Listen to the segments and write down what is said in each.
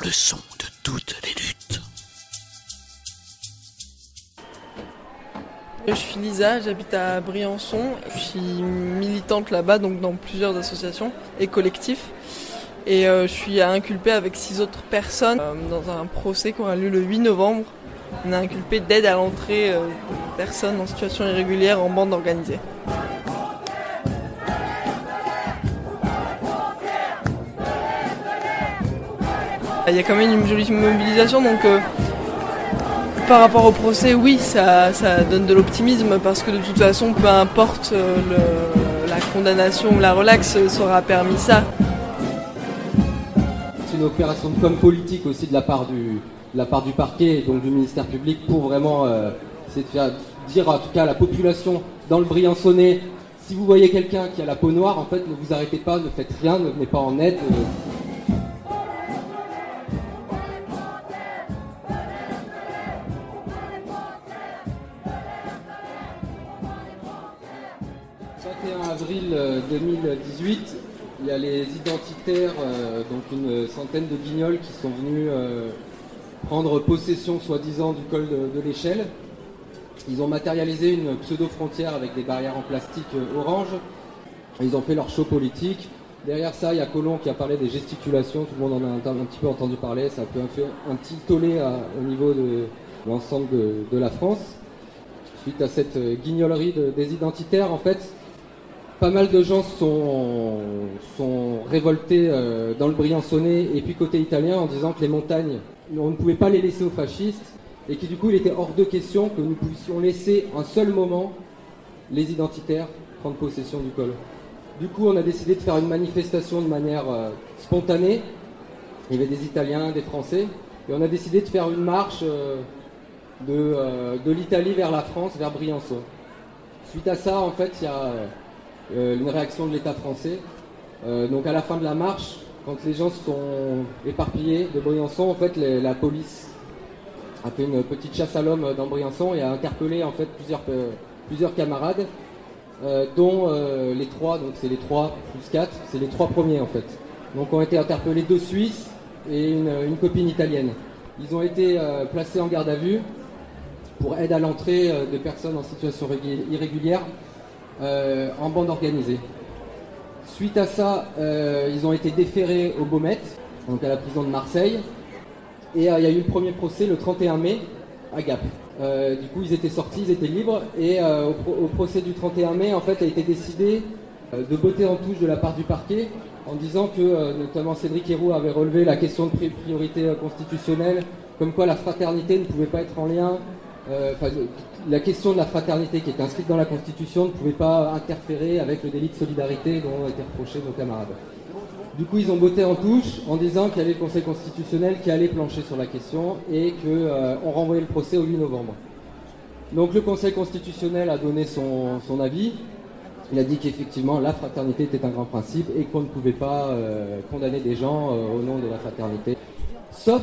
Le son de toutes les luttes. Je suis Lisa, j'habite à Briançon. Je suis militante là-bas, donc dans plusieurs associations et collectifs. Et euh, je suis inculpée avec six autres personnes euh, dans un procès qui aura lieu le 8 novembre. On est inculpé d'aide à l'entrée euh, de personnes en situation irrégulière en bande organisée. Il y a quand même une jolie mobilisation, donc euh, par rapport au procès, oui, ça, donne de l'optimisme parce que de toute façon, peu importe euh, la condamnation ou la relaxe, ça aura permis ça. C'est une opération de com politique aussi de la part du, la part du parquet et donc du ministère public pour vraiment euh, de faire dire en tout cas à la population dans le Briançonnais si vous voyez quelqu'un qui a la peau noire, en fait, ne vous arrêtez pas, ne faites rien, ne venez pas en aide. 31 avril euh, 2018, il y a les identitaires, euh, donc une centaine de guignols qui sont venus euh, prendre possession soi-disant du col de, l'échelle. Ils ont matérialisé une pseudo-frontière avec des barrières en plastique euh, orange. Ils ont fait leur show politique. Derrière ça, il y a Colomb qui a parlé des gesticulations. Tout le monde en a un, petit peu entendu parler. Ça a fait un, petit tollé au niveau de l'ensemble de, la France. Suite à cette euh, guignolerie de- des identitaires, en fait, pas mal de gens sont, révoltés euh, dans le Briançonnais et puis côté italien en disant que les montagnes, on ne pouvait pas les laisser aux fascistes et que du coup il était hors de question que nous puissions laisser un seul moment les identitaires prendre possession du col. Du coup on a décidé de faire une manifestation de manière euh, spontanée. Il y avait des Italiens, des Français et on a décidé de faire une marche euh, de, de l'Italie vers la France, vers Briançon. Suite à ça, en fait, il y a une réaction de l'État français. Euh, donc à la fin de la marche, quand les gens se sont éparpillés de Briançon, en fait, la police a fait une petite chasse à l'homme dans Briançon et a interpellé en fait plusieurs, euh, plusieurs camarades, euh, dont euh, les trois, donc c'est les trois plus quatre, c'est les trois premiers en fait. Donc ont été interpellés deux Suisses et une, copine italienne. Ils ont été euh, placés en garde à vue pour aide à l'entrée euh, de personnes en situation irrégulière euh, en bande organisée. Suite à ça, euh, ils ont été déférés au Beaumet, donc à la prison de Marseille. Et euh, il y a eu le premier procès le 31 mai à Gap. Euh, du coup, ils étaient sortis, ils étaient libres. Et euh, au, pro- au procès du 31 mai, en fait, a été décidé euh, de botter en touche de la part du parquet en disant que, euh, notamment Cédric Héroux avait relevé la question de pri- priorité euh, constitutionnelle, comme quoi la fraternité ne pouvait pas être en lien euh, la question de la fraternité qui est inscrite dans la Constitution ne pouvait pas interférer avec le délit de solidarité dont ont été reprochés nos camarades. Du coup, ils ont botté en touche en disant qu'il y avait le Conseil constitutionnel qui allait plancher sur la question et qu'on renvoyait le procès au 8 novembre. Donc le Conseil constitutionnel a donné son, avis. Il a dit qu'effectivement la fraternité était un grand principe et qu'on ne pouvait pas euh, condamner des gens euh, au nom de la fraternité, sauf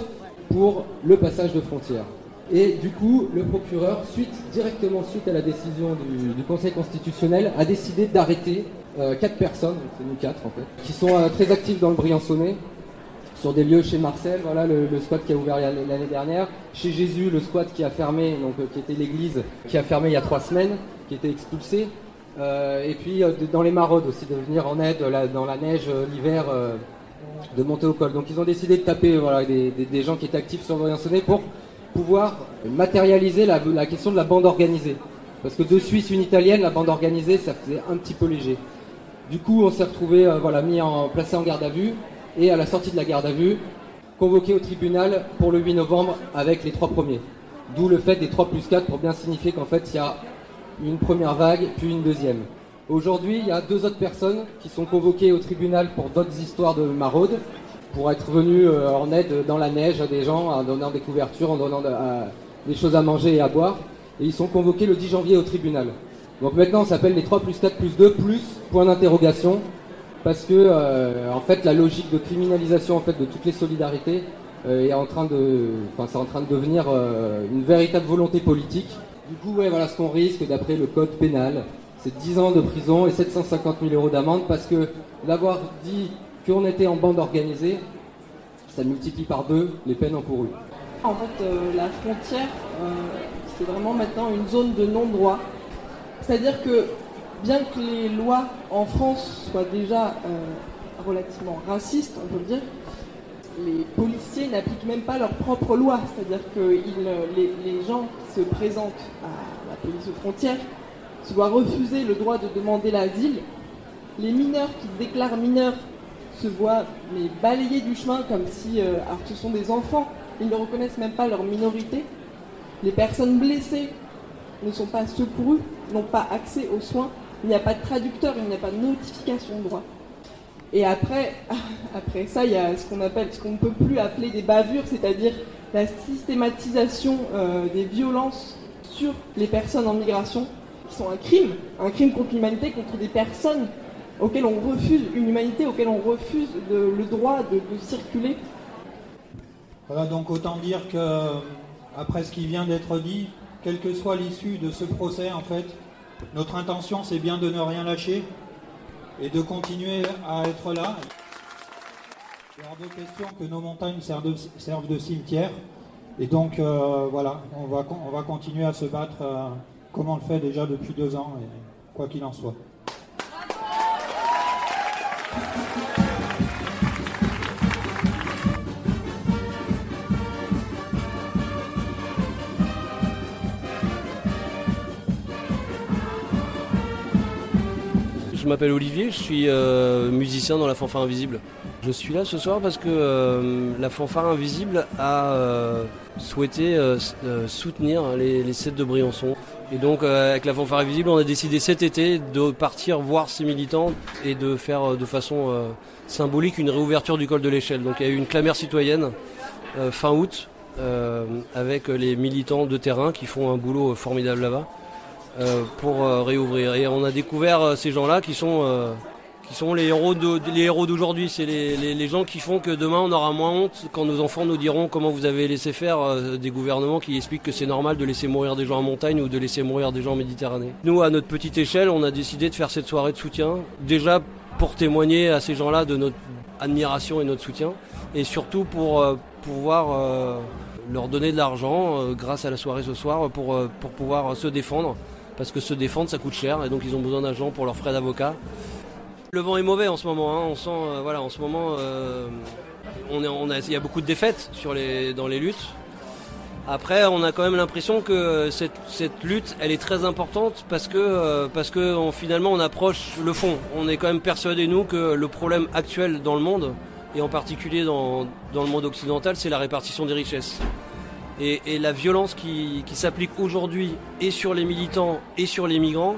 pour le passage de frontières. Et du coup, le procureur, suite, directement suite à la décision du, Conseil constitutionnel, a décidé d'arrêter euh, quatre personnes, c'est nous quatre en fait, qui sont euh, très actives dans le Briançonnais, sur des lieux chez Marcel, voilà le, squat qui a ouvert l'année dernière, chez Jésus, le squat qui a fermé, donc euh, qui était l'église, qui a fermé il y a trois semaines, qui était expulsé, Euh, et puis dans les maraudes aussi, de venir en aide dans la neige l'hiver, de monter au col. Donc ils ont décidé de taper voilà, des, des- des gens qui étaient actifs sur le Briançonnais pour pouvoir matérialiser la, question de la bande organisée. Parce que deux Suisses, une Italienne, la bande organisée, ça faisait un petit peu léger. Du coup, on s'est retrouvé euh, voilà, mis en, placé en garde à vue et à la sortie de la garde à vue, convoqué au tribunal pour le 8 novembre avec les trois premiers. D'où le fait des 3 plus 4 pour bien signifier qu'en fait il y a une première vague puis une deuxième. Aujourd'hui, il y a deux autres personnes qui sont convoquées au tribunal pour d'autres histoires de maraude, pour être venus euh, en aide dans la neige à des gens, en donnant des couvertures, en donnant des choses à manger et à boire. Et ils sont convoqués le 10 janvier au tribunal. Donc maintenant, on s'appelle les 3 plus 4 plus 2 plus point d'interrogation parce que euh, en fait la logique de criminalisation en fait de toutes les solidarités euh, est en train de enfin c'est en train de devenir une véritable volonté politique. Du coup voilà ce qu'on risque d'après le code pénal, c'est 10 ans de prison et 750 000 euros d'amende parce que d'avoir dit qu'on était en bande organisée, ça multiplie par deux les peines encourues. En fait, euh, la frontière, euh, c'est vraiment maintenant une zone de non-droit. C'est-à-dire que bien que les lois en France soient déjà euh, relativement racistes, on peut le dire, les policiers n'appliquent même pas leurs propres lois. C'est-à-dire que les, les, gens qui se présentent à la police aux frontières se voient refuser le droit de demander l'asile. Les mineurs qui se déclarent mineurs se voient balayés du chemin comme si, euh, ce sont des enfants, ils ne reconnaissent même pas leur minorité. Les personnes blessées ne sont pas secourues, n'ont pas accès aux soins. Il n'y a pas de traducteur, il n'y a pas de notification de droit. Et après, après ça, il y a ce qu'on appelle, ce qu'on ne peut plus appeler des bavures, c'est-à-dire la systématisation euh, des violences sur les personnes en migration, qui sont un crime, un crime contre l'humanité, contre des personnes auxquelles on refuse une humanité, auxquelles on refuse le droit de, circuler. Voilà, donc autant dire que, après ce qui vient d'être dit, quelle que soit l'issue de ce procès, en fait, notre intention, c'est bien de ne rien lâcher et de continuer à être là. Il y a de question que nos montagnes servent de, cimetière. Et donc, euh, voilà, on va, on va continuer à se battre euh, comme on le fait déjà depuis deux ans, quoi qu'il en soit. Je m'appelle Olivier, je suis euh, musicien dans la fanfare invisible. Je suis là ce soir parce que euh, la fanfare invisible a euh, souhaité soutenir les, les de Briançon. Et donc avec la fanfare invisible, on a décidé cet été de partir voir ces militants et de faire de façon symbolique une réouverture du col de l'échelle. Donc il y a eu une clamère citoyenne fin août avec les militants de terrain qui font un boulot formidable là-bas. Euh, pour euh, réouvrir. Et on a découvert euh, ces gens-là qui sont qui sont les héros de, les héros d'aujourd'hui. C'est les, les, gens qui font que demain on aura moins honte quand nos enfants nous diront comment vous avez laissé faire des gouvernements qui expliquent que c'est normal de laisser mourir des gens en montagne ou de laisser mourir des gens en Méditerranée. Nous, à notre petite échelle, on a décidé de faire cette soirée de soutien. Déjà pour témoigner à ces gens-là de notre admiration et notre soutien, et surtout pour pouvoir leur donner de l'argent grâce à la soirée ce soir pour, pour pouvoir se défendre parce que se défendre ça coûte cher et donc ils ont besoin d'argent pour leurs frais d'avocat. Le vent est mauvais en ce moment, hein. on sent, euh, voilà, en ce moment, euh, on est, il y a beaucoup de défaites sur les, dans les luttes. Après, on a quand même l'impression que cette, lutte, elle est très importante parce que, euh, parce que finalement, on approche le fond. On est quand même persuadé nous que le problème actuel dans le monde, et en particulier dans, dans le monde occidental, c'est la répartition des richesses. Et, la violence qui, s'applique aujourd'hui et sur les militants et sur les migrants,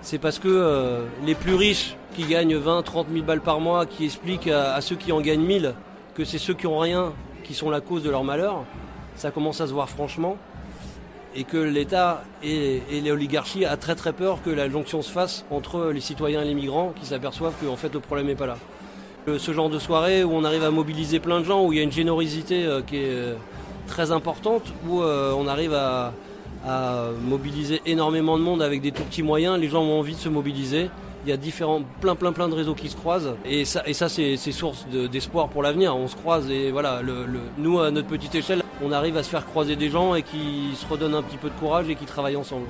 c'est parce que euh, les plus riches qui gagnent 20, 30 000 balles par mois, qui expliquent à, ceux qui en gagnent 1000 que c'est ceux qui ont rien qui sont la cause de leur malheur, ça commence à se voir franchement. Et que l'État et, et les oligarchies a très très peur que la jonction se fasse entre les citoyens et les migrants qui s'aperçoivent que fait le problème n'est pas là. Euh, ce genre de soirée où on arrive à mobiliser plein de gens, où il y a une générosité euh, qui est très importante où euh, on arrive à, mobiliser énormément de monde avec des tout petits moyens. Les gens ont envie de se mobiliser. Il y a différents, plein, plein, plein de réseaux qui se croisent. Et ça, et ça c'est, source d'espoir pour l'avenir. On se croise et voilà, nous, à notre petite échelle, on arrive à se faire croiser des gens et qui se redonnent un petit peu de courage et qui travaillent ensemble.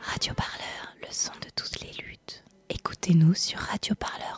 Radio Parleur, le son de toutes les luttes. Écoutez-nous sur radioparleur.net.